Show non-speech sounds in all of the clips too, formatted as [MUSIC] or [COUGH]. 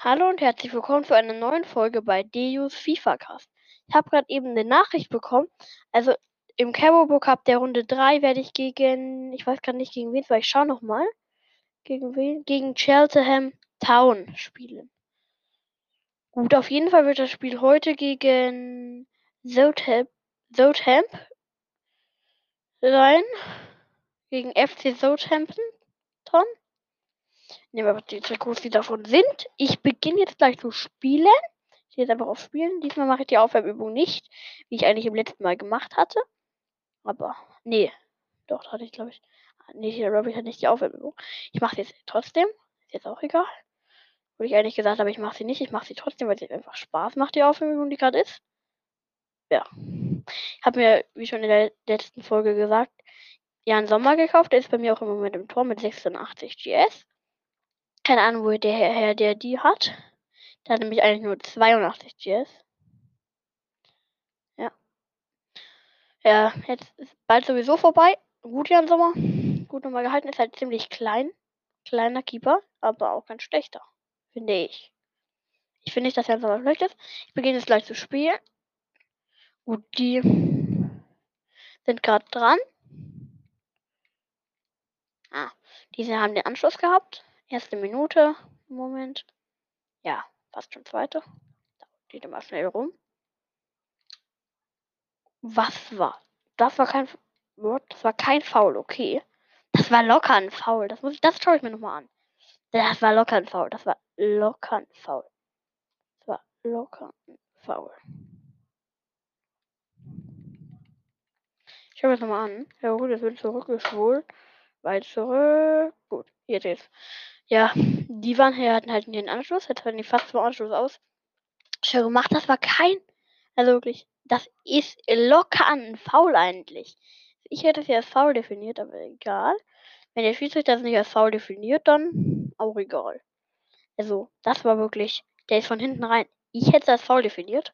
Hallo und herzlich willkommen zu einer neuen Folge bei Deus FIFA Cast. Ich habe gerade eben eine Nachricht bekommen. Also im Cabo Cup der Runde 3 werde ich gegen, ich weiß gerade nicht gegen wen, weil ich schaue nochmal. Gegen wen? Gegen Cheltenham Town spielen. Gut, auf jeden Fall wird das Spiel heute gegen Southampton sein. Gegen FC Southampton. Nehmen wir die Trikots, die davon sind. Ich beginne jetzt gleich zu spielen. Ich gehe jetzt einfach auf Spielen. Diesmal mache ich die Aufwärmübung nicht, wie ich eigentlich im letzten Mal gemacht hatte. Aber, nee. Doch, da hatte ich, glaube ich. Nee, hier glaube ich hatte nicht die Aufwärmübung. Ich mache sie jetzt trotzdem. Ist jetzt auch egal. Wo ich eigentlich gesagt habe, ich mache sie nicht. Ich mache sie trotzdem, weil sie einfach Spaß macht, die Aufwärmübung, die gerade ist. Ja. Ich habe mir, wie schon in der letzten Folge gesagt, Jan Sommer gekauft. Der ist bei mir auch im Moment im Tor mit 86 GS. Keine Ahnung, wo der Herr, der die hat. Der hat nämlich eigentlich nur 82 GS. Ja. Ja, jetzt ist bald sowieso vorbei. Gut, Jan Sommer. Gut nochmal gehalten. Ist halt ziemlich klein. Kleiner Keeper, aber auch ganz schlechter. Finde ich. Ich finde nicht, dass Jan Sommer schlecht ist. Ich beginne jetzt gleich zu spielen. Gut, die sind gerade dran. Ah, diese haben den Anschluss gehabt. Erste Minute Moment. Ja, fast schon zweite. Da geht immer schnell rum. Was war? Das war kein. Das war kein Foul, okay. Das war locker ein Foul. Das muss ich, das schaue ich mir nochmal an. Das war locker ein Foul. Das war locker ein Foul. Das war locker ein Foul. Ich schaue mir nochmal an. Ja gut, es wird zurückgeschwult. Weit zurück. Gut, jetzt jetzt. Ja, die waren hier, hatten halt den Anschluss, jetzt hatten die fast zum Anschluss aus. Schon gemacht, das war kein. Also wirklich, das ist locker ein Foul eigentlich. Ich hätte es ja als Foul definiert, aber egal. Wenn der Schiedsrichter das nicht als Foul definiert, dann auch egal. Also, das war wirklich, der ist von hinten rein. Ich hätte es als Foul definiert.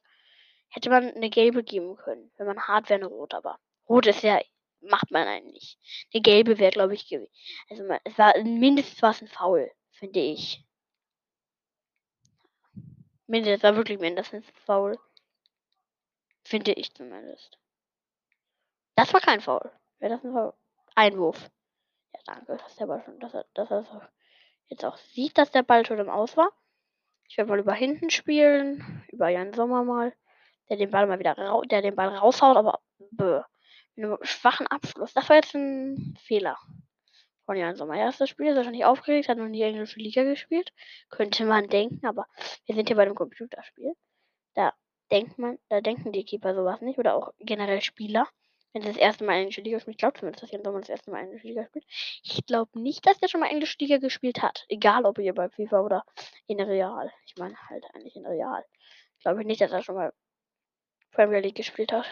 Hätte man eine gelbe geben können, wenn man hart wäre, eine rot, aber rot ist ja macht man eigentlich. Der gelbe wäre, glaube ich, gewesen. Also man, es war mindestens was ein Foul, finde ich. Mindestens war wirklich mindestens faul. Finde ich zumindest. Das war kein Foul. Wäre das ein Foul? Einwurf. Ja, danke, dass der Ball schon, dass er, dass er jetzt auch sieht, dass der Ball schon im Aus war. Ich werde mal über hinten spielen. Über Jan Sommer mal. Der den Ball mal wieder der den Ball raushaut, aber bäh einem schwachen Abschluss. Das war jetzt ein Fehler von Jan Sommer. Erstes Spiel ist wahrscheinlich aufgeregt, hat noch nie englische Liga gespielt. Könnte man denken, aber wir sind hier bei einem Computerspiel. Da denkt man, da denken die Keeper sowas nicht. Oder auch generell Spieler. Wenn sie das erste Mal englische Liga spielt, ich glaube zumindest, dass Jan Sommer das erste Mal englische Liga spielt. Ich glaube nicht, dass der schon mal englische Liga gespielt hat. Egal ob hier bei FIFA oder in Real. Ich meine halt eigentlich in Real. Glaube ich nicht, dass er schon mal Premier League gespielt hat.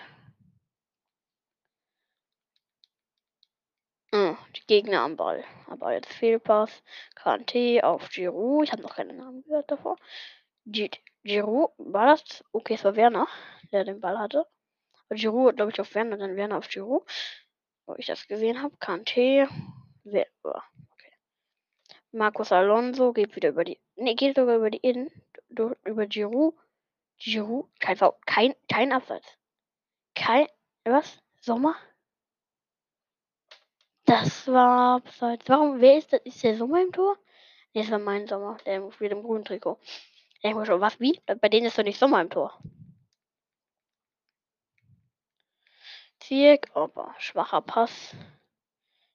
Oh, die Gegner am Ball. Aber jetzt Fehlpass. Kante auf Giroud. Ich habe noch keinen Namen gehört davor. Giroud, war das? Okay, es war Werner, der den Ball hatte. Aber Giroud, glaube ich, auf Werner, dann Werner auf Giroud. Wo ich das gesehen habe. Kante. Wer, okay. Marcos Alonso geht wieder über die. Ne, geht sogar über die Innen. Über Giroud. Giroud. Kein, kein, kein Abseits. Kein. Was? Sommer? Das war abseits. Warum, wer ist das? Ist der Sommer im Tor? Ne, das war mein Sommer, der mit dem grünen Trikot. Ich denke schon, was, wie? Bei denen ist doch nicht Sommer im Tor. Zirk, aber schwacher Pass.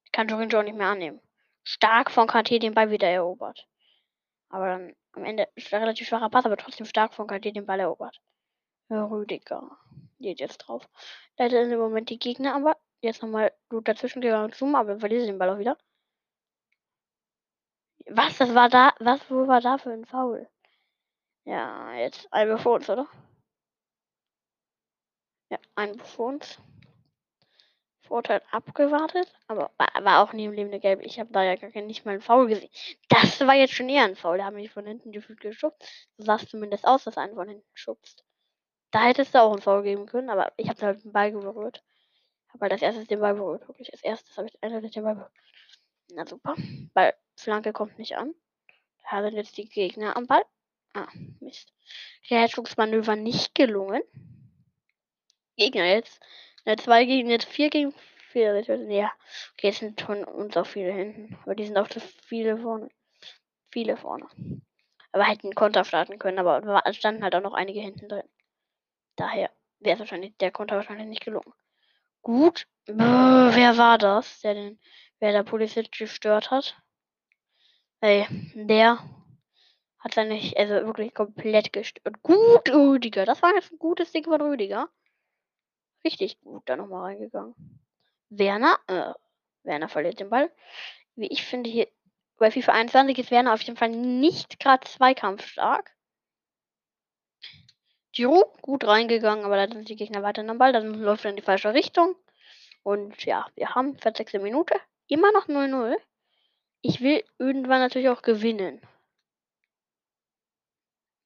Ich kann Jorin Joe nicht mehr annehmen. Stark von KT den Ball wieder erobert. Aber dann am Ende relativ schwacher Pass, aber trotzdem stark von KT den Ball erobert. Rüdiger geht jetzt drauf. Leider in dem Moment die Gegner, aber Jetzt nochmal gut dazwischen gegangen zum, aber verliere den Ball auch wieder. Was? Das war da. Was? Wo war da für ein Foul? Ja, jetzt ein vor uns, oder? Ja, ein vor uns. Vorteil abgewartet, aber war, auch nie im Leben eine gelbe. Ich habe da ja gar nicht mal einen Foul gesehen. Das war jetzt schon eher ein Foul. Da haben mich von hinten gefühlt geschubst. So sah es zumindest aus, dass einen von hinten schubst. Da hättest du auch einen Foul geben können, aber ich habe halt den Ball gerührt. Weil das erste den Ball berührt. Wirklich, als erstes habe ich eindeutig den Ball. Na super. Weil Flanke kommt nicht an. Da sind jetzt die Gegner am Ball. Ah, Mist. Rettungsmanöver nicht gelungen. Gegner jetzt. Ne, zwei gegen jetzt vier gegen vier. Ja. Okay, jetzt sind von uns auch viele hinten. Aber die sind auch zu viele vorne. Viele vorne. Aber hätten Konter starten können, aber standen halt auch noch einige hinten drin. Daher wäre es wahrscheinlich, der Konter wahrscheinlich nicht gelungen. Gut. Bäh, wer war das, der den, wer der Polizist gestört hat? Ey, der hat seine, also wirklich komplett gestört. Gut, Rüdiger. Das war jetzt ein gutes Ding von Rüdiger. Richtig gut da nochmal reingegangen. Werner, äh, Werner verliert den Ball. Wie ich finde hier, bei FIFA 21 ist Werner auf jeden Fall nicht gerade zweikampfstark. Giroud gut reingegangen, aber da sind die Gegner weiter am Ball. Dann läuft er in die falsche Richtung. Und ja, wir haben 40. Minute. Immer noch 0-0. Ich will irgendwann natürlich auch gewinnen.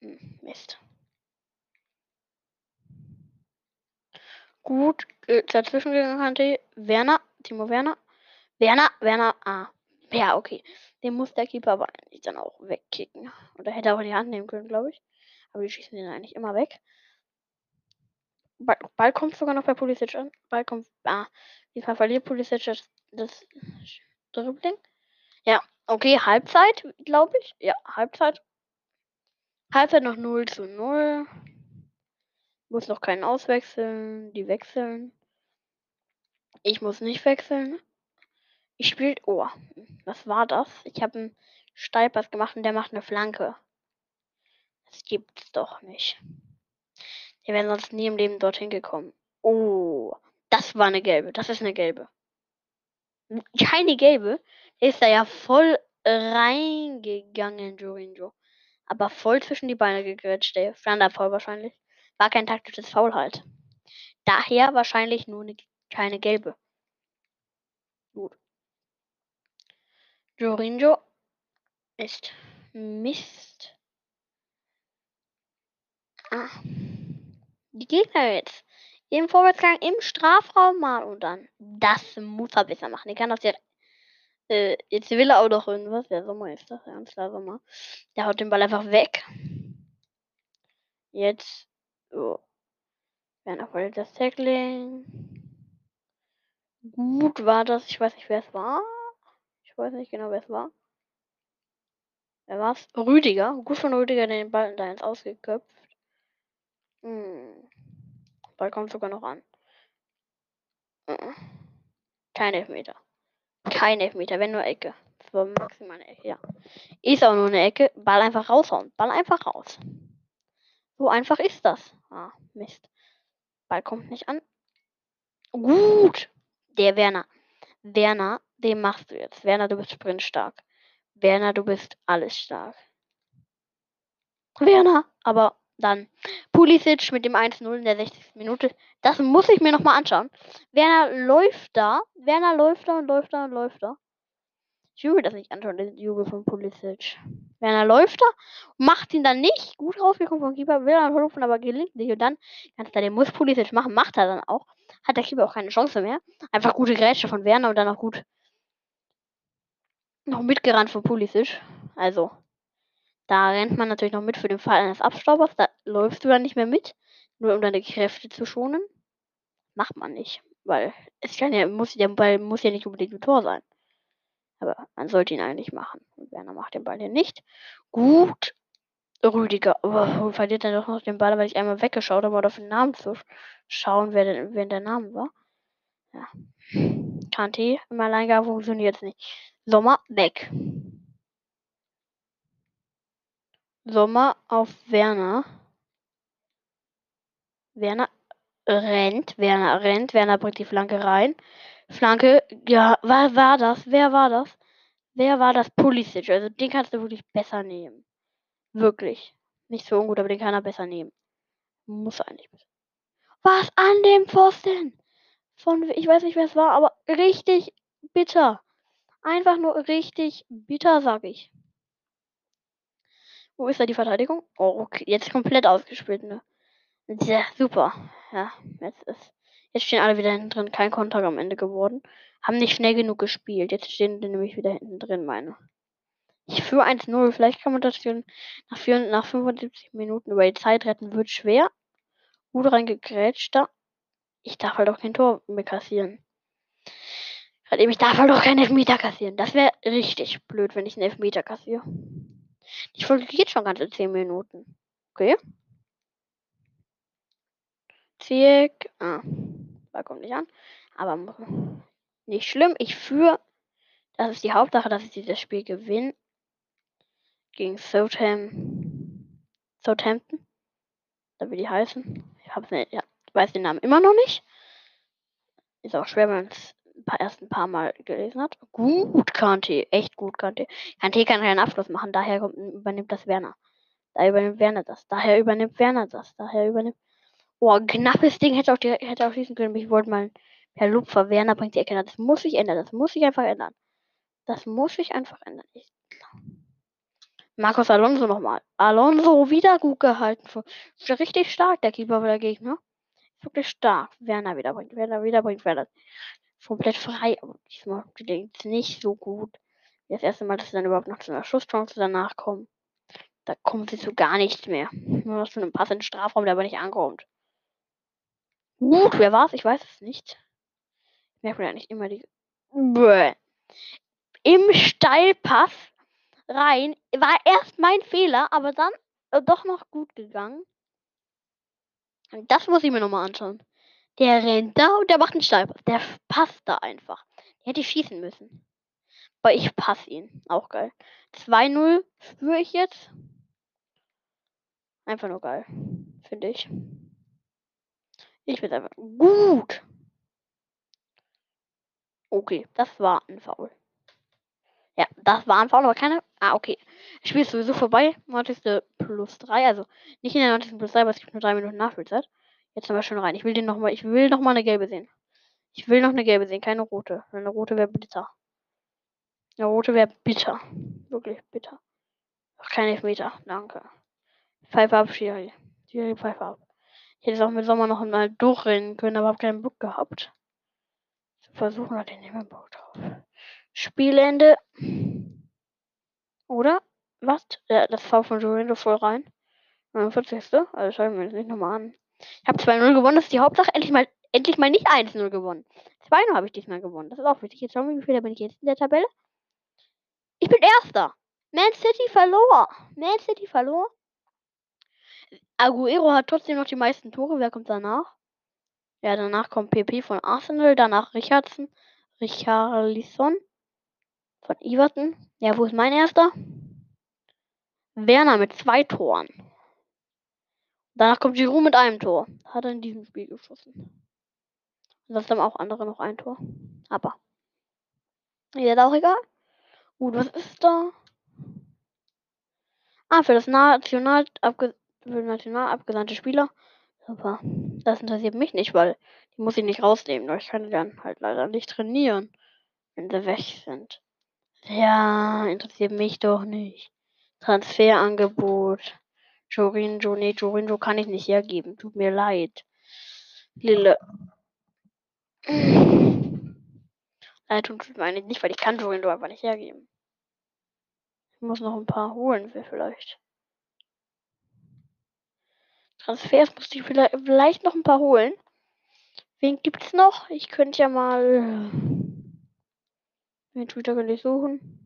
Hm, Mist. Gut, äh, dazwischen gegangen hatte Werner, Timo Werner. Werner, Werner, ah. Ja, okay. Den muss der Keeper aber eigentlich dann auch wegkicken. Oder hätte er auch in die Hand nehmen können, glaube ich. Aber die schießen den eigentlich immer weg. Ball, Ball kommt sogar noch bei Pulisic an. Ball kommt. Ah, wie verliert Pulisic das, das Dribbling? Ja, okay, Halbzeit, glaube ich. Ja, Halbzeit. Halbzeit noch 0 zu 0. Muss noch keinen auswechseln. Die wechseln. Ich muss nicht wechseln. Ich spiele. Oh, was war das? Ich habe einen Steilpass gemacht und der macht eine Flanke. Das gibt's doch nicht. Wir wären sonst nie im Leben dorthin gekommen. Oh, das war eine gelbe. Das ist eine gelbe. Keine gelbe. Ist da ja voll reingegangen, Jorinjo. Aber voll zwischen die Beine gegrätscht, ey. Standardfoul wahrscheinlich. War kein taktisches Foul halt. Daher wahrscheinlich nur eine, keine gelbe. Gut. Jorinjo ist Mist. Ah. Die Gegner jetzt. Im Vorwärtsgang im Strafraum mal und dann. Das muss er besser machen. Ich kann das jetzt. Äh, jetzt will er auch noch irgendwas. Der Sommer ist das, ganz klar Sommer. Der haut den Ball einfach weg. Jetzt. Oh. Werner verliert das Tackling. Gut war das. Ich weiß nicht, wer es war. Ich weiß nicht genau, wer es war. Wer war's? Rüdiger. Gut von Rüdiger den Ball da ins Ausgeköpft. Hm. Ball kommt sogar noch an. Hm. Kein Elfmeter. Kein Elfmeter, wenn nur Ecke. Das maximal eine Ecke, ja. Ist auch nur eine Ecke. Ball einfach raushauen. Ball einfach raus. So einfach ist das. Ah, Mist. Ball kommt nicht an. Gut. Der Werner. Werner, den machst du jetzt. Werner, du bist sprintstark. Werner, du bist alles stark. Werner, aber dann Pulisic mit dem 1-0 in der 60. Minute. Das muss ich mir nochmal anschauen. Werner läuft da. Werner läuft da und läuft da und läuft da. Ich will mir das nicht anschauen, den Jubel von Pulisic. Werner läuft da, macht ihn dann nicht. Gut rausgekommen vom Keeper, will dann rufen, aber gelingt nicht. Und dann, ganz klar, den muss Pulisic machen, macht er dann auch. Hat der Keeper auch keine Chance mehr. Einfach gute Grätsche von Werner und dann auch gut noch mitgerannt von Pulisic. Also, da rennt man natürlich noch mit für den Fall eines Abstaubers. Da läufst du dann nicht mehr mit, nur um deine Kräfte zu schonen. Macht man nicht, weil es kann ja, muss, der Ball muss ja nicht unbedingt ein Tor sein. Aber man sollte ihn eigentlich machen. Und Werner macht den Ball hier nicht. Gut. Rüdiger. Oh, verliert er doch noch den Ball, weil ich einmal weggeschaut habe, um auf den Namen zu schauen, wer, denn, wer der Name war. Ja. Kante im Alleingang funktioniert es nicht. Sommer weg. Sommer auf Werner. Werner rennt, Werner rennt, Werner bringt die Flanke rein. Flanke, ja, wer war das? Wer war das? Wer war das? Pulisic. Also den kannst du wirklich besser nehmen. Wirklich. Nicht so ungut, aber den kann er besser nehmen. Muss eigentlich. Was an dem Pfosten? Von, ich weiß nicht, wer es war, aber richtig bitter. Einfach nur richtig bitter, sag ich. Wo ist da die Verteidigung? Oh, okay. Jetzt komplett ausgespielt, ne? Ja, super. Ja, jetzt ist. Jetzt stehen alle wieder hinten drin. Kein Konter am Ende geworden. Haben nicht schnell genug gespielt. Jetzt stehen die nämlich wieder hinten drin, meine. Ich führe 1-0. Vielleicht kann man das für, nach, vier, nach 75 Minuten über die Zeit retten. Wird schwer. Gut reingegrätscht da. Ich darf halt auch kein Tor mehr kassieren. Ich darf halt auch keinen Elfmeter kassieren. Das wäre richtig blöd, wenn ich einen Elfmeter kassiere. Die Folge geht schon ganze 10 Minuten. Okay. Zick. Ah. Da kommt nicht an. Aber nicht schlimm. Ich führe. Das ist die Hauptsache, dass ich dieses Spiel gewinne. Gegen Southampton. Southampton. Da will die heißen. Ich hab's nicht, ja, weiß den Namen immer noch nicht. Ist auch schwer, wenn man es erst ein paar Mal gelesen hat. Gut, Kante. Echt gut, Kante. Kante kann keinen Abschluss machen. Daher kommt, übernimmt das Werner. Da übernimmt Werner das. Daher übernimmt Werner das. Daher übernimmt. Oh, knappes Ding hätte auch, die, hätte auch schießen können. Ich wollte mal per Lupfer. Werner bringt die Ecke. Das muss ich ändern. Das muss ich einfach ändern. Das muss ich einfach ändern. Ich, Marcos Alonso nochmal. Alonso wieder gut gehalten. Richtig stark, der Keeper der Gegner. Wirklich stark. Werner wieder bringt. Werner wieder bringt. Werner komplett frei. Aber diesmal gelingt es nicht so gut. Das erste Mal, dass sie dann überhaupt noch zu einer Schusschance danach kommen. Da kommen sie zu gar nichts mehr. Nur zu einem passenden Strafraum, der aber nicht ankommt. Gut, wer war's? Ich weiß es nicht. Merkt man ja nicht immer die. Bäh. Im Steilpass rein. War erst mein Fehler, aber dann äh, doch noch gut gegangen. Das muss ich mir nochmal anschauen. Der rennt da und der macht einen Steilpass. Der passt da einfach. Der hätte ich schießen müssen. Aber ich passe ihn. Auch geil. 2-0 spüre ich jetzt. Einfach nur geil. Finde ich. Ich bin einfach gut. Okay, das war ein Foul. Ja, das war ein Foul, aber keine. Ah, okay. Das Spiel ist sowieso vorbei. 90. plus 3. Also nicht in der 90. plus 3, aber es gibt nur 3 Minuten Nachspielzeit. Jetzt haben wir schon rein. Ich will den noch mal. Ich will noch mal eine gelbe sehen. Ich will noch eine gelbe sehen, keine rote. Eine rote wäre bitter. Eine rote wäre bitter. Wirklich bitter. Ach, kein Elfmeter. Danke. Pfeife ab, Schiri. Schiri, Pfeife ab. Ich hätte es auch mit Sommer noch mal durchrennen können, aber habe keinen Bock gehabt. Zu versuchen hat ich nicht mehr Bock drauf. Spielende. Oder? Was? Ja, das V von Jorendo voll rein. 49. Also schauen wir uns nicht nochmal an. Ich habe 2-0 gewonnen, das ist die Hauptsache. Endlich mal, endlich mal nicht 1-0 gewonnen. 2-0 habe ich diesmal gewonnen. Das ist auch wichtig. Jetzt schauen wir, wie viel bin ich jetzt in der Tabelle. Ich bin Erster. Man City verlor. Man City verlor. Aguero hat trotzdem noch die meisten Tore. Wer kommt danach? Ja, danach kommt PP von Arsenal. Danach Richardson. Richarlison von Everton. Ja, wo ist mein erster? Werner mit zwei Toren. Danach kommt Giroud mit einem Tor. Hat er in diesem Spiel geschossen. Und das haben auch andere noch ein Tor. Aber. Ist auch egal. Gut, was ist da? Ah, für das National, abge für national abgesandte Spieler. Super. Das interessiert mich nicht, weil die muss ich nicht rausnehmen. Nur ich kann dann halt leider nicht trainieren, wenn sie weg sind. Ja, interessiert mich doch nicht. Transferangebot. Jorinjo, nee, Jorinjo kann ich nicht hergeben. Tut mir leid. Lille. Leid tut mir eigentlich nicht, weil ich kann Jorinjo einfach nicht hergeben. Ich muss noch ein paar holen, vielleicht. Transfers muss ich vielleicht, noch ein paar holen. Wen gibt's noch? Ich könnte ja mal den Twitter könnte ich suchen.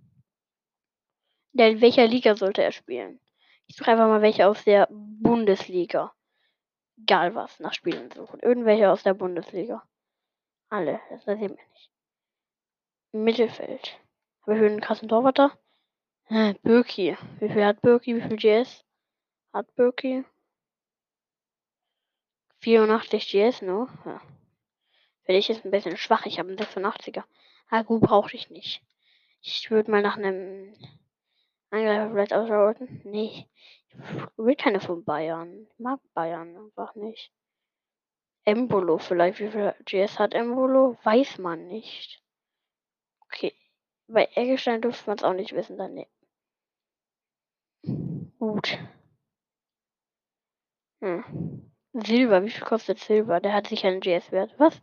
In welcher Liga sollte er spielen? Ich suche einfach mal welche aus der Bundesliga. Egal was, nach Spielen suchen. Irgendwelche aus der Bundesliga. Alle, das interessiert mich nicht. Mittelfeld. Habe ich einen krassen Torwart da? Äh, Birki. Wie viel hat Birki? Wie viel GS hat Birki? 84 GS, ne? Ja. Für dich ist ein bisschen schwach. Ich habe einen 86er. Ah, gut, brauche ich nicht. Ich würde mal nach einem Angreifer vielleicht ausschalten. Nee. Ich will keine von Bayern. Ich mag Bayern einfach nicht. Embolo vielleicht. Wie viel GS hat Embolo? Weiß man nicht. Okay. Bei Eggestein dürfte man es auch nicht wissen, dann nee. Gut. Hm. Silber, wie viel kostet Silber? Der hat sicher einen GS-Wert. Was?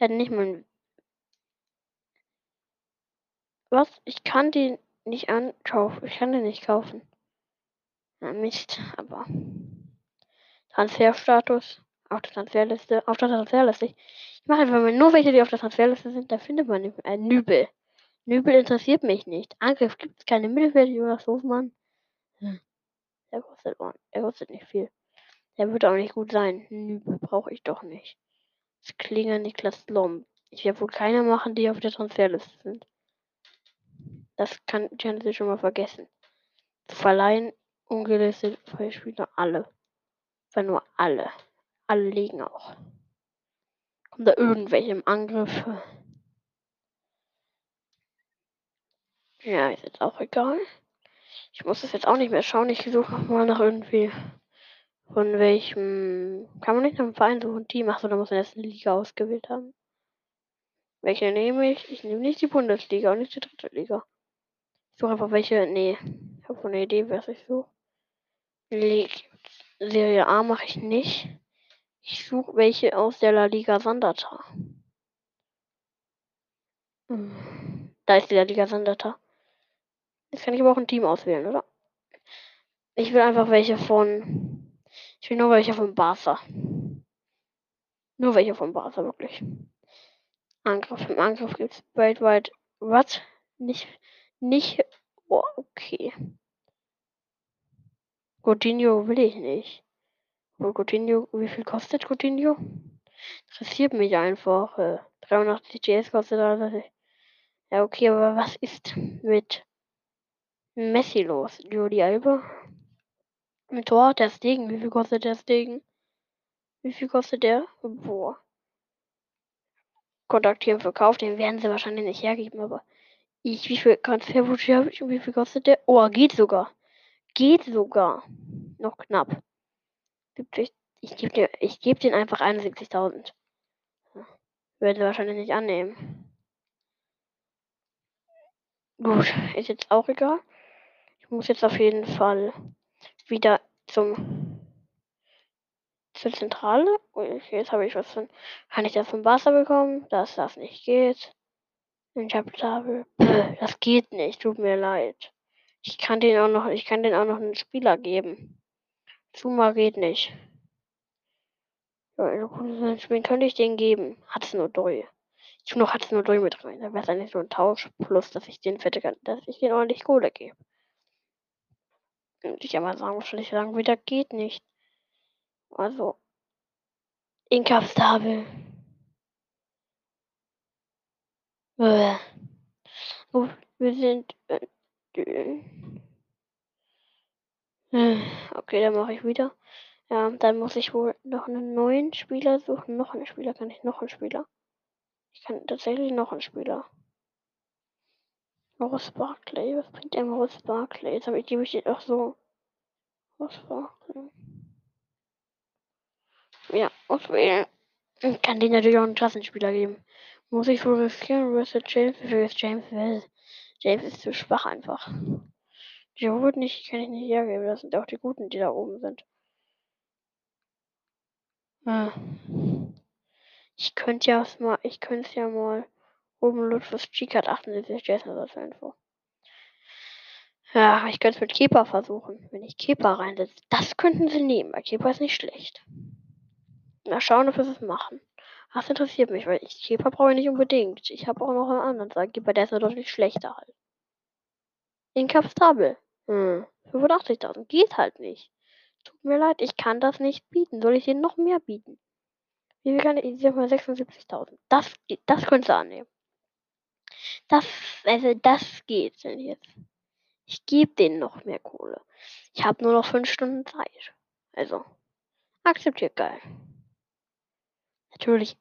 Der hat nicht mal einen. Was? Ich kann den. nicht ankaufen. Ich kann den nicht kaufen. Na Mist, aber. Transferstatus. Auf der Transferliste. Auf der Transferliste. Ich mache einfach mal nur welche, die auf der Transferliste sind. Da findet man mehr. Äh, Nübel. Nübel interessiert mich nicht. Angriff gibt es keine Mittelfeld. Jonas Hofmann. Hm. Der kostet, er kostet nicht viel. Der wird auch nicht gut sein. Nübel brauche ich doch nicht. Das Klinger Niklas Lom. Ich werde wohl keine machen, die auf der Transferliste sind. Das kann Genesis schon mal vergessen. Verleihen ungelistet Spieler alle. Weil nur alle. Alle liegen auch. Kommt da irgendwelche im Angriff? Ja, ist jetzt auch egal. Ich muss es jetzt auch nicht mehr schauen. Ich suche nochmal nach irgendwie. Von welchem. Kann man nicht einem Verein suchen? Team? Achso, da muss man erst eine Liga ausgewählt haben. Welche nehme ich? Ich nehme nicht die Bundesliga und nicht die dritte Liga. Ich suche einfach welche. Nee. Ich habe eine Idee, was ich suche. Serie A mache ich nicht. Ich suche welche aus der La Liga Sandata. Hm. Da ist die La Liga Sandata. Jetzt kann ich aber auch ein Team auswählen, oder? Ich will einfach welche von. Ich will nur welche von Barca. Nur welche von Barca, wirklich. Angriff. Im Angriff gibt es weltweit. Was? Nicht. Nicht. Oh, okay. Coutinho will ich nicht. Aber Coutinho, wie viel kostet Coutinho? Interessiert mich einfach. Äh, 83 GS kostet er. Ja, okay, aber was ist mit Messi los? Juli Alba? Mit Tor, der Stegen. Wie viel kostet der Stegen? Wie viel kostet der? Boah. Kontaktieren, Verkauf, den werden sie wahrscheinlich nicht hergeben, aber ich, wie viel Transferwunsch habe ich und wie viel kostet der? Oh, geht sogar. Geht sogar. Noch knapp. Ich, ich gebe dir, ich gebe den einfach 71.000. Werden sie wahrscheinlich nicht annehmen. Gut, ist jetzt auch egal. Ich muss jetzt auf jeden Fall wieder zum zur Zentrale. Jetzt habe ich was von. Kann ich das von Barca bekommen? Dass das nicht geht. Ich habe [CLEARS THROAT] Das geht nicht. Tut mir leid. Ich kann den auch noch. Ich kann den auch noch einen Spieler geben. Zuma geht nicht. Wen könnte ich den geben? Hat es nur Doi. Ich noch hat es nur Doi mit rein. Da wäre es eigentlich so ein Tausch plus, dass ich den fette kann, dass ich den ordentlich Kohle gebe. Und ich aber sagen, wahrscheinlich sagen, wieder geht nicht. Also, inkapstabel. Äh. Oh, wir sind. Äh, äh, okay, dann mache ich wieder. Ja, dann muss ich wohl noch einen neuen Spieler suchen. Noch einen Spieler kann ich noch einen Spieler. Ich kann tatsächlich noch einen Spieler. Morris Barclay. Was bringt der Morris Barclay? Jetzt habe ich die bestimmt auch so. Morris Barclay. Ja, auswählen. Ich kann den natürlich auch einen Klassenspieler geben. Muss ich wohl riskieren, Russell James? Wie viel ist James? James ist zu schwach einfach. Die Giroud nicht, kann ich nicht hergeben. Das sind auch die Guten, die da oben sind. Hm. Ich könnte ja mal, ich könnte ja mal oben Ludwig Cheek hat 78 Jason als Info. Ja, ich könnte es mit Keeper versuchen. Wenn ich Keeper reinsetze, das könnten sie nehmen, weil Keeper ist nicht schlecht. Mal schauen, ob wir es machen. Das interessiert mich, weil ich Keeper brauche ich nicht unbedingt. Ich habe auch noch einen anderen Keeper, der ist ja deutlich schlechter halt. Inkapstabel. Hm. 85.000. Geht halt nicht. Tut mir leid, ich kann das nicht bieten. Soll ich dir noch mehr bieten? Wie viel kann ich? Ich sag mal 76.000. Das, das könntest du annehmen. Das, also das geht denn jetzt. Ich gebe denen noch mehr Kohle. Ich habe nur noch 5 Stunden Zeit. Also, akzeptiert geil. Natürlich,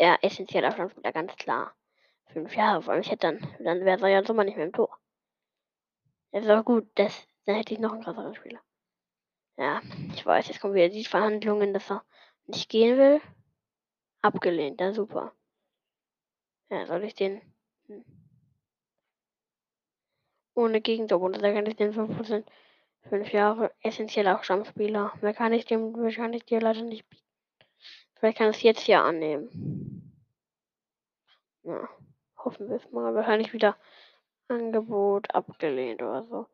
ja, essentieller Stammspieler, ganz klar. Fünf Jahre, allem ich hätte dann, dann wäre er ja Sommer nicht mehr im Tor. Das ist gut, das, dann hätte ich noch einen krasseren Spieler. Ja, ich weiß, jetzt kommen wieder die Verhandlungen, dass er nicht gehen will. Abgelehnt, ja super. Ja, soll ich den. Ohne Gegentor da kann ich den 5%, 5 Jahre essentieller Stammspieler. Mehr kann ich dem, mehr kann ich dir leider nicht bieten. Vielleicht kann es jetzt hier annehmen. Ja, hoffen wir es mal. Wahrscheinlich wieder Angebot abgelehnt oder so.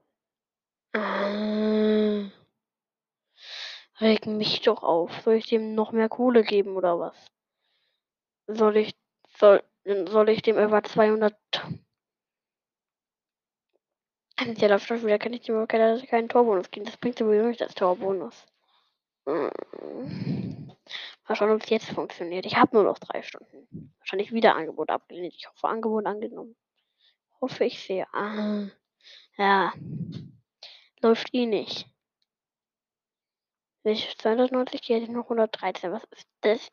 Äh, reg mich doch auf. Soll ich dem noch mehr Kohle geben oder was? Soll ich soll soll ich dem etwa 200 ja, läuft schon wieder, kann ich dem keinen, keinen Torbonus geben. Das bringt sowieso nicht das Torbonus. Hm. Mal schauen, ob es jetzt funktioniert. Ich habe nur noch drei Stunden. Wahrscheinlich wieder Angebot abgelehnt. Ich hoffe, Angebot angenommen. Hoffe ich sehr. Ah, ja. Läuft eh nicht. Ich 290 gehe, hätte ich noch 113. Was ist das?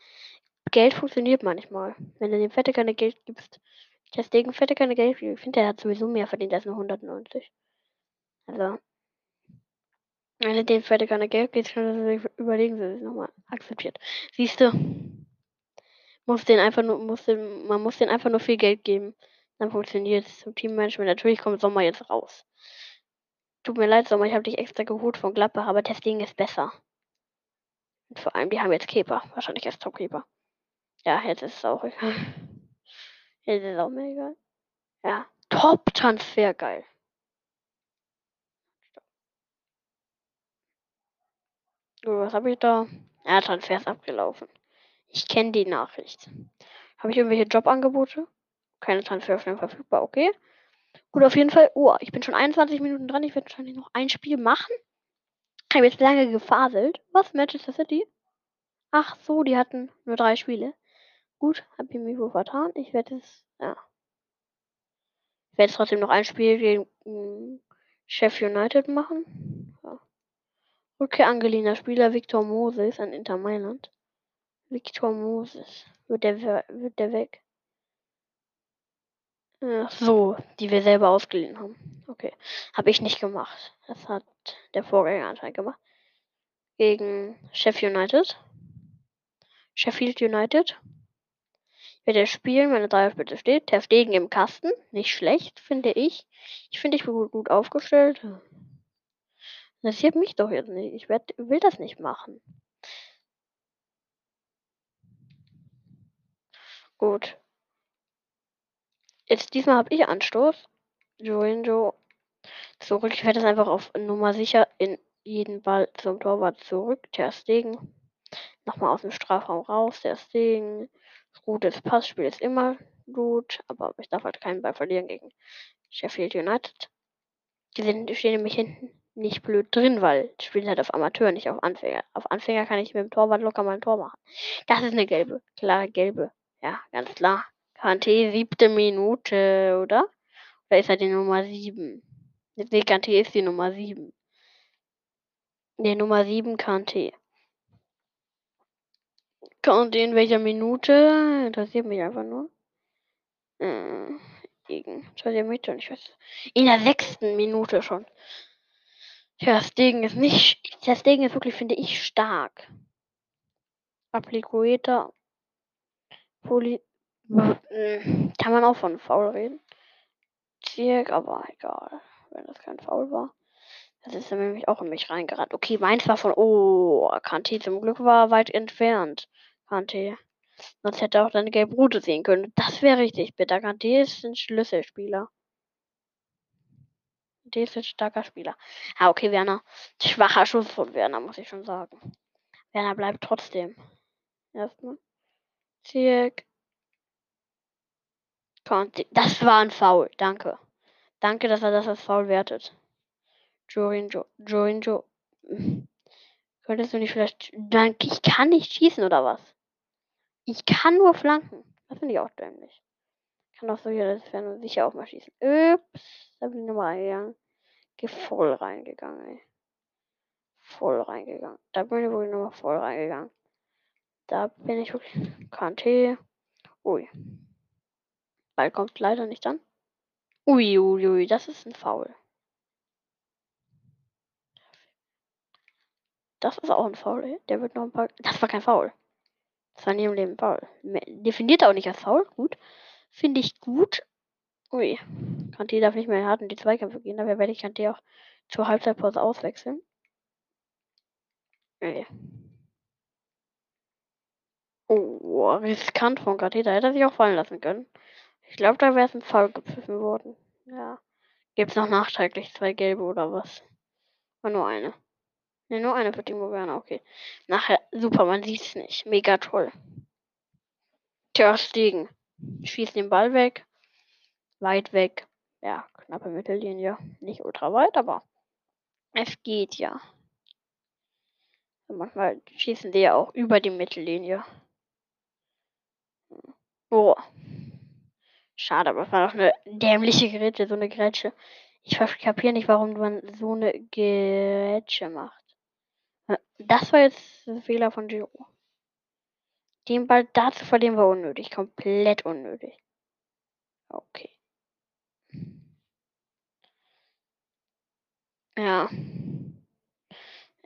Geld funktioniert manchmal. Wenn du dem Fette keine Geld gibst. Deswegen Fette keine Geld. Ich finde, der hat sowieso mehr verdient als nur 190. Also. Wenn du dem Fette keine Geld gibst, kann er sich überlegen, sie es nochmal akzeptiert. Siehst du? Muss den einfach nur, muss den, man muss den einfach nur viel Geld geben. Dann funktioniert es zum Teammanagement. Natürlich kommt Sommer jetzt raus. Tut mir leid, Sommer, ich habe dich extra geholt von Gladbach, aber Testing ist besser. Und vor allem, die haben jetzt Keeper. Wahrscheinlich als Top-Keeper. Ja, jetzt ist es auch egal. Jetzt ist es auch mir egal. Ja, Top-Transfer, geil. So, was habe ich da? Ja, Transfer ist abgelaufen. Ich kenne die Nachricht. Habe ich irgendwelche Jobangebote? Keine Transferstellen verfügbar, okay. Gut, auf jeden Fall. Oh, ich bin schon 21 Minuten dran. Ich werde wahrscheinlich noch ein Spiel machen. Ich habe jetzt lange gefaselt. Was? Manchester City? Ach so, die hatten nur drei Spiele. Gut, habe ich mich wohl vertan. Ich werde es, ja. Ich werde trotzdem noch ein Spiel gegen hm, Chef United machen. Ja. Rückkehr Angelina Spieler Victor Moses an Inter Mailand. Victor Moses. Wird der, wird der weg? Ach so, die wir selber ausgeliehen haben. Okay. Habe ich nicht gemacht. Das hat der Vorgänger anscheinend gemacht. Gegen Chef United. Sheffield United. Werde spielen, meine Dreierspitze steht. Ter Stegen im Kasten. Nicht schlecht, finde ich. Ich finde, ich bin gut, gut aufgestellt. Das hier mich doch jetzt nicht. Ich werd, will das nicht machen. Gut. Jetzt diesmal habe ich Anstoß. Joinjo zurück. Ich werde das einfach auf Nummer sicher in jeden Ball zum Torwart zurück. Ter Stegen. Nochmal aus dem Strafraum raus. Der Stegen. Gutes Passspiel ist immer gut, aber ich darf halt keinen Ball verlieren gegen Sheffield United. Die, sind, die stehen nämlich hinten nicht blöd drin, weil die spielen halt auf Amateur, nicht auf Anfänger. Auf Anfänger kann ich mit dem Torwart locker mal ein Tor machen. Das ist eine gelbe, klare gelbe. Ja, ganz klar. Kante, siebte Minute, oder? Oder ist er die Nummer sieben? Nee, Kante ist die Nummer sieben. Ne, Nummer sieben Kante. Und in welcher Minute? Interessiert mich einfach nur. Äh, gegen. Interessiert mich nicht. Was. In der sechsten Minute schon. Ja, das Ding ist nicht. Das Ding ist wirklich, finde ich, stark. Appliquator. Poly. Hm, kann man auch von Foul reden. Zirk, aber egal. Wenn das kein Foul war. Das ist nämlich auch in mich reingerannt. Okay, meins war von. Oh, Kanti zum Glück war weit entfernt. Kante. Sonst hätte er auch deine gelbe Route sehen können. Das wäre richtig bitter. Kante ist ein Schlüsselspieler. Der ist ein starker Spieler. Ah, okay, Werner. Schwacher Schuss von Werner, muss ich schon sagen. Werner bleibt trotzdem. Erstmal. Zirk. Kante. Das war ein Foul. Danke. Danke, dass er das als Foul wertet. Jorinjo. Jorinjo. [LAUGHS] Könntest du nicht vielleicht. Danke, ich kann nicht schießen oder was? Ich kann nur flanken. Das finde ich auch dämlich. Kann auch so hier das werden sicher auch mal schießen. Ups, da bin ich nochmal reingegangen. Geh voll reingegangen, ey. Voll reingegangen. Da bin ich wirklich nochmal voll reingegangen. Da bin ich wirklich. [LAUGHS] Kante. Ui. Ball kommt leider nicht an. Ui, ui, ui, das ist ein Foul. Das ist auch ein Foul. Der wird noch ein paar. Das war kein Foul. Das war nie im Leben Foul. Definiert auch nicht als Foul. Gut. Finde ich gut. Ui. Kanté darf nicht mehr hart in die Zweikämpfe gehen. Dabei werde ich Kanté auch zur Halbzeitpause auswechseln. Ui. Oh, riskant von Kanté. Da hätte er sich auch fallen lassen können. Ich glaube, da wäre es ein Foul gepfiffen worden. Ja. Gibt es noch nachträglich zwei gelbe oder was? War nur eine. Ne, nur eine für Timo Werner, okay. Nachher, super, man sieht es nicht. Mega toll. Ter Stegen. Schießt den Ball weg. Weit weg. Ja, knappe Mittellinie. Nicht ultra weit, aber es geht ja. Manchmal schießen die ja auch über die Mittellinie. Oh. Schade, aber es war doch eine dämliche Grätsche, so eine Grätsche. Ich kapiere nicht, warum man so eine Grätsche macht. Das war jetzt ein Fehler von Giro. Den Ball da zu verlieren war unnötig. Komplett unnötig. Okay. Ja.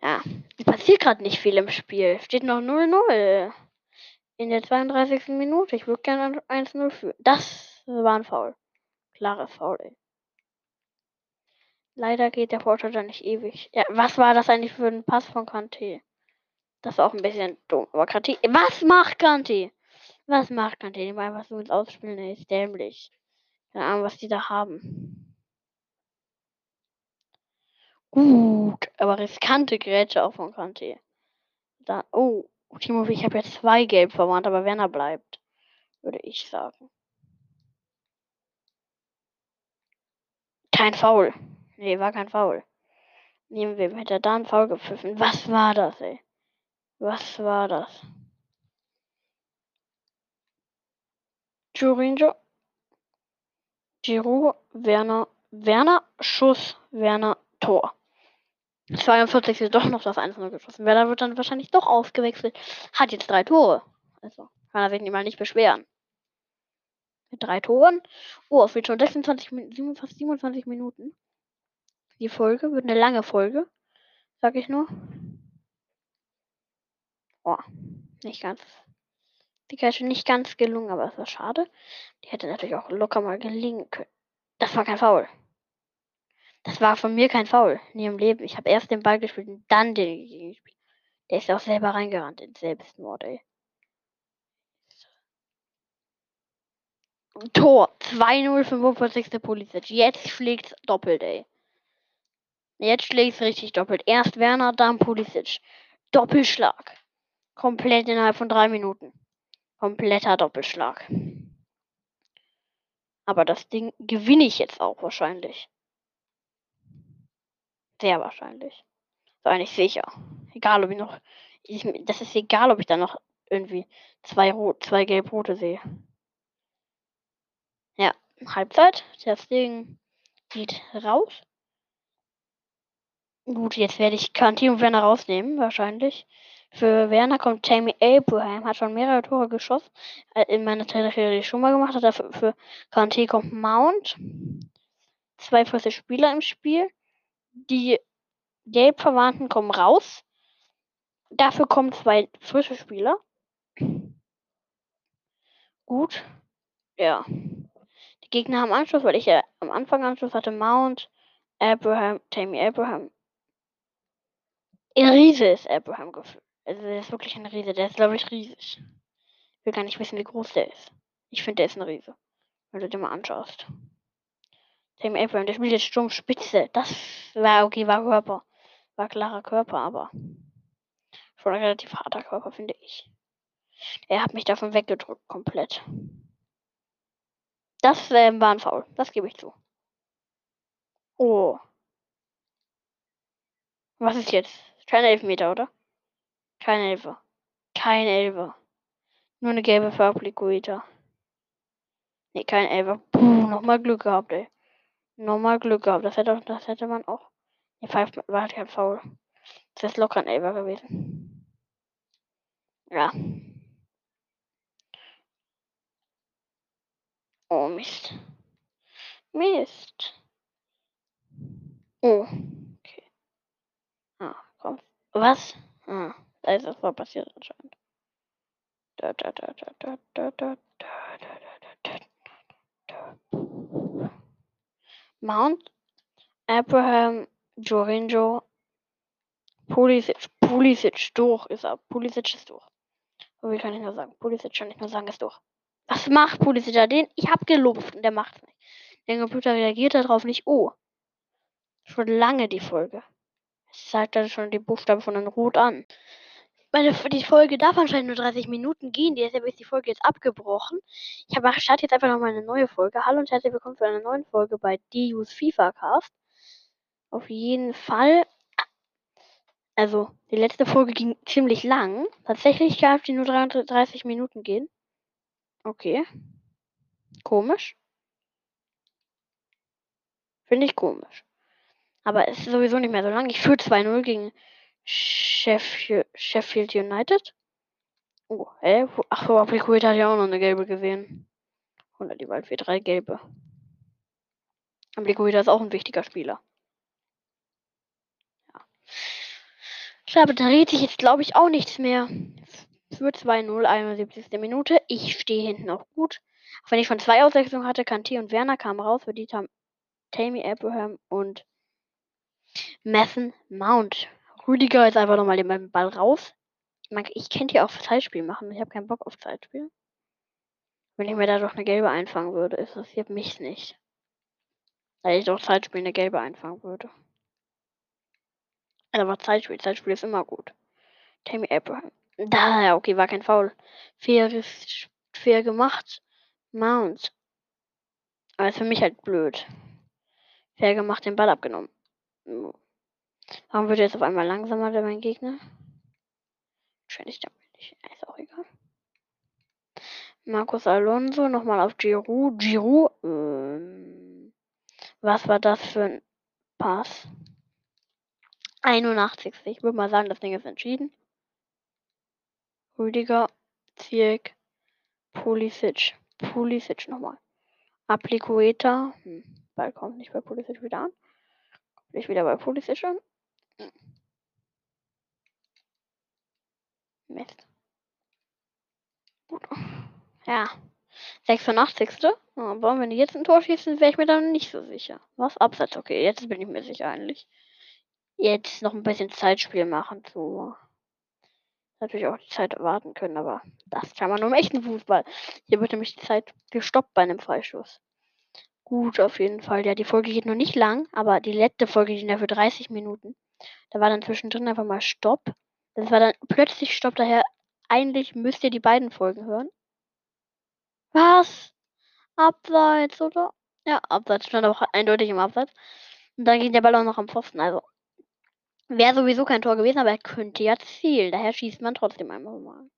Ja. Es passiert gerade nicht viel im Spiel. Steht noch 0-0. In der 32. Minute. Ich würde gerne 1-0 führen. Das war ein Foul. Klares Foul, ey. Leider geht der Vorteil dann nicht ewig. Ja, was war das eigentlich für ein Pass von Kanté? Das war auch ein bisschen dumm. Aber Kanté. Was macht Kanté? Was macht Kanté? Die einfach so ins Ausspielen ey, ist dämlich. Keine Ahnung, was die da haben. Gut, aber riskante Grätsche auch von Kanté. Da, oh, Timo, ich habe jetzt zwei gelb verwandt, aber Werner bleibt. Würde ich sagen. Kein Foul. Nee, war kein Foul. Nehmen wir, hätte er da einen Foul gepfiffen. Was war das, ey? Was war das? Jurinjo. Giroud, Werner, Werner, Schuss, Werner, Tor. 42 ist doch noch das 1-0 geschossen. Werner wird dann wahrscheinlich doch ausgewechselt. Hat jetzt drei Tore. Also kann er sich nicht mal nicht beschweren. Mit drei Toren. Oh, es wird schon 26, fast 27 Minuten. Die Folge wird eine lange Folge. Sag ich nur. Oh, nicht ganz. Die Kette nicht ganz gelungen, aber es war schade. Die hätte natürlich auch locker mal gelingen können. Das war kein Foul. Das war von mir kein Foul. Nie im Leben. Ich habe erst den Ball gespielt und dann den gespielt. Der ist auch selber reingerannt in Selbstmord, ey. Tor. 2-0, 45. Polizei. Jetzt schlägt's doppelt, ey. Jetzt schlägt's richtig doppelt. Erst Werner, dann Pulisic. Doppelschlag. Komplett innerhalb von drei Minuten. Kompletter Doppelschlag. Aber das Ding gewinne ich jetzt auch wahrscheinlich. Sehr wahrscheinlich. So eigentlich sicher. Egal, ob ich noch. Ich, das ist egal, ob ich da noch irgendwie zwei, zwei gelb-rote sehe. Ja, Halbzeit. Das Ding geht raus. Gut, jetzt werde ich Kanti und Werner rausnehmen, wahrscheinlich. Für Werner kommt Tammy Abraham, hat schon mehrere Tore geschossen. Äh, in meiner Trainerkarriere schon mal gemacht. Hat für, für Kanté kommt Mount. Zwei feste Spieler im Spiel. Die Gelbverwandten kommen raus. Dafür kommen zwei frische Spieler. Gut. Ja. Die Gegner haben Anschluss, weil ich ja am Anfang Anschluss hatte. Mount, Abraham, Tammy Abraham. Riese ist Abraham gefühlt. Also der ist wirklich ein Riese. Der ist, glaube ich, riesig. Ich will gar nicht wissen, wie groß der ist. Ich finde, der ist ein Riese. Wenn du dir mal anschaust. Tim Abraham, der spielt jetzt Sturmspitze. Das war okay, war Körper. War klarer Körper, aber schon ein relativ harter Körper, finde ich. Er hat mich davon weggedrückt, komplett. Das äh, war ein Foul. Das gebe ich zu. Oh. Was ist jetzt? Kein Elfmeter, oder? Kein Elfer. Kein Elfer. Nur eine gelbe für Applikuita. Nee, kein Elfer. Puh, nochmal Glück gehabt, ey. Nochmal Glück gehabt. Das hätte, das hätte man auch. Nee, pfeift war halt kein Foul. Das ist locker ein Elfer gewesen. Ja. Oh, Mist. Mist. Oh. Okay. Ah, komm. Was? Ah, da ist was passiert anscheinend. Da, da, da, da, da, da, da, da, da, da, da. Mount, Abraham, Jorginho, Pulisic, Pulisic, durch ist er. Pulisic ist durch. So wie kann ich nur sagen? Pulisic kann ich nur sagen, ist durch. Was macht Pulisic da? Den, ich hab gelobt und der macht's nicht. Der Computer reagiert darauf nicht. Oh. Schon lange die Folge. Zeigt dann schon die Buchstaben von den Rot an. Meine, die Folge darf anscheinend nur 30 Minuten gehen. Deshalb ist die Folge jetzt abgebrochen. Ich habe starte jetzt einfach nochmal eine neue Folge. Hallo und herzlich willkommen zu einer neuen Folge bei DU's FIFA Cast. Auf jeden Fall. Also, die letzte Folge ging ziemlich lang. Tatsächlich darf die nur 30 Minuten gehen. Okay. Komisch. Finde ich komisch. Aber es ist sowieso nicht mehr so lang. Ich führe 2-0 gegen Sheffield, Sheffield United. Oh, hä? Ach so, Apliqueta hat ja auch noch eine gelbe gesehen. Oder die bald für drei gelbe. Apliqueta ist auch ein wichtiger Spieler. Ja. Klar, redet sich jetzt, glaube ich, auch nichts mehr. Für 2-0, 71. Minute. Ich stehe hinten auch gut. Auch wenn ich von zwei Auswechslungen hatte, Kanti und Werner kamen raus. Für die haben Tammy Abraham und Mathen Mount. Rüdiger ist einfach nochmal den Ball raus. Ich könnte hier auch Zeitspiel machen. Ich habe keinen Bock auf Zeitspiel. Wenn ich mir da doch eine gelbe einfangen würde, interessiert mich nicht. Weil ich doch Zeitspiel eine gelbe einfangen würde. Aber Zeitspiel, Zeitspiel ist immer gut. Tammy Abraham. Da, okay, war kein Foul. Fair, fair gemacht. Mount. Aber ist für mich halt blöd. Fair gemacht, den Ball abgenommen. Warum wird jetzt auf einmal langsamer der mein Gegner? Wahrscheinlich damit nicht. Ist auch egal. Markus Alonso nochmal auf Giroud. Giroud. Ähm, was war das für ein Pass? 81. Ich würde mal sagen, das Ding ist entschieden. Rüdiger, Zirk, Pulisic. Pulisic nochmal. Appliqueta. Hm, Ball kommt nicht bei Pulisic wieder an. Kommt nicht wieder bei Pulisic an. Mist. Ja. 86. Aber wenn die jetzt ein Tor schießen, wäre ich mir dann nicht so sicher. Was? Abseits, okay. Jetzt bin ich mir sicher eigentlich. Jetzt noch ein bisschen Zeitspiel machen zu. Natürlich auch die Zeit warten können, aber das kann man nur im echten Fußball. Hier wird nämlich die Zeit gestoppt bei einem Freischuss. Gut, auf jeden Fall. Ja, die Folge geht noch nicht lang, aber die letzte Folge ging ja für 30 Minuten. Da war dann zwischendrin einfach mal Stopp. Das war dann plötzlich Stopp, daher eigentlich müsst ihr die beiden Folgen hören. Was? Abseits, oder? Ja, Abseits. Stand auch eindeutig im Abseits. Und dann ging der Ball auch noch am Pfosten. Also wäre sowieso kein Tor gewesen, aber er könnte ja zielen. Daher schießt man trotzdem einmal mal.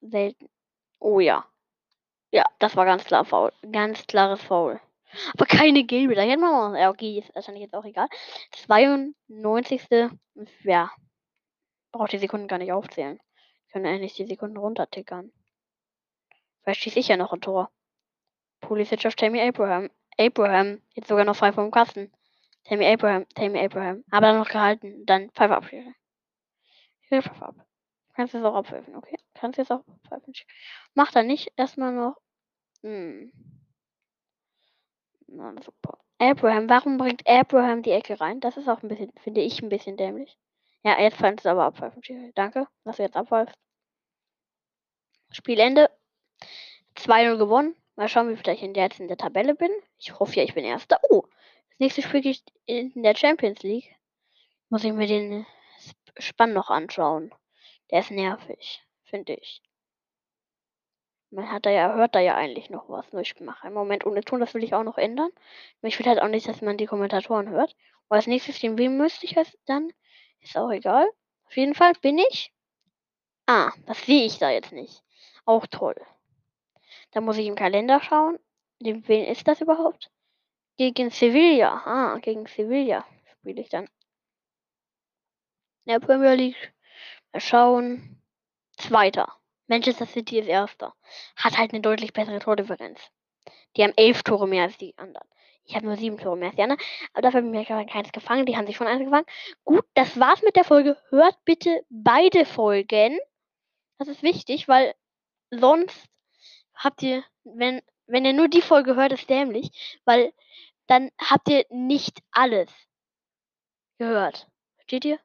Selten. Oh ja. Ja, das war ganz klar faul. Ganz klares Foul. Aber keine gelbe. Da hätten wir mal. Ja, okay, ist wahrscheinlich jetzt auch egal. 92. Ja. Braucht die Sekunden gar nicht aufzählen. Können eigentlich die Sekunden runtertickern. Vielleicht schieße ich ja noch ein Tor. Pulisic auf Tammy Abraham. Abraham. Jetzt sogar noch frei vom Kasten. Tammy Abraham. Tammy Abraham. Aber dann noch gehalten. Dann Pfeife abschließen. Pfeife ab. Kannst du es auch abpfeifen, okay? Kannst du es auch abpfeifen. Mach da nicht erstmal noch. Hm. Super. Abraham, warum bringt Abraham die Ecke rein? Das ist auch ein bisschen, finde ich, ein bisschen dämlich. Ja, jetzt kannst du aber abpfeifen. Danke, dass du jetzt abpfeifst. Spielende. 2-0 gewonnen. Mal schauen, wie viel ich jetzt in der Tabelle bin. Ich hoffe ja, ich bin Erster. Oh, das nächste Spiel geht in der Champions League. Muss ich mir den Spann noch anschauen. Der ist nervig, finde ich. Man hat da ja, hört da ja eigentlich noch was. Nur ich mache einen Moment ohne Ton, das will ich auch noch ändern. ich will halt auch nicht, dass man die Kommentatoren hört. Und als nächstes, den wem müsste ich es dann? Ist auch egal. Auf jeden Fall bin ich. Ah, das sehe ich da jetzt nicht. Auch toll. Da muss ich im Kalender schauen. Wen ist das überhaupt? Gegen Sevilla. Ah, gegen Sevilla spiele ich dann. In der Premier League. Mal schauen. Zweiter. Manchester City ist erster. Hat halt eine deutlich bessere Tordifferenz. Die haben elf Tore mehr als die anderen. Ich habe nur sieben Tore mehr als die anderen. Aber dafür habe ich mir keins gefangen. Die haben sich schon eins gefangen. Gut, das war's mit der Folge. Hört bitte beide Folgen. Das ist wichtig, weil sonst habt ihr, wenn, wenn ihr nur die Folge hört, ist dämlich, weil dann habt ihr nicht alles gehört. Versteht ihr?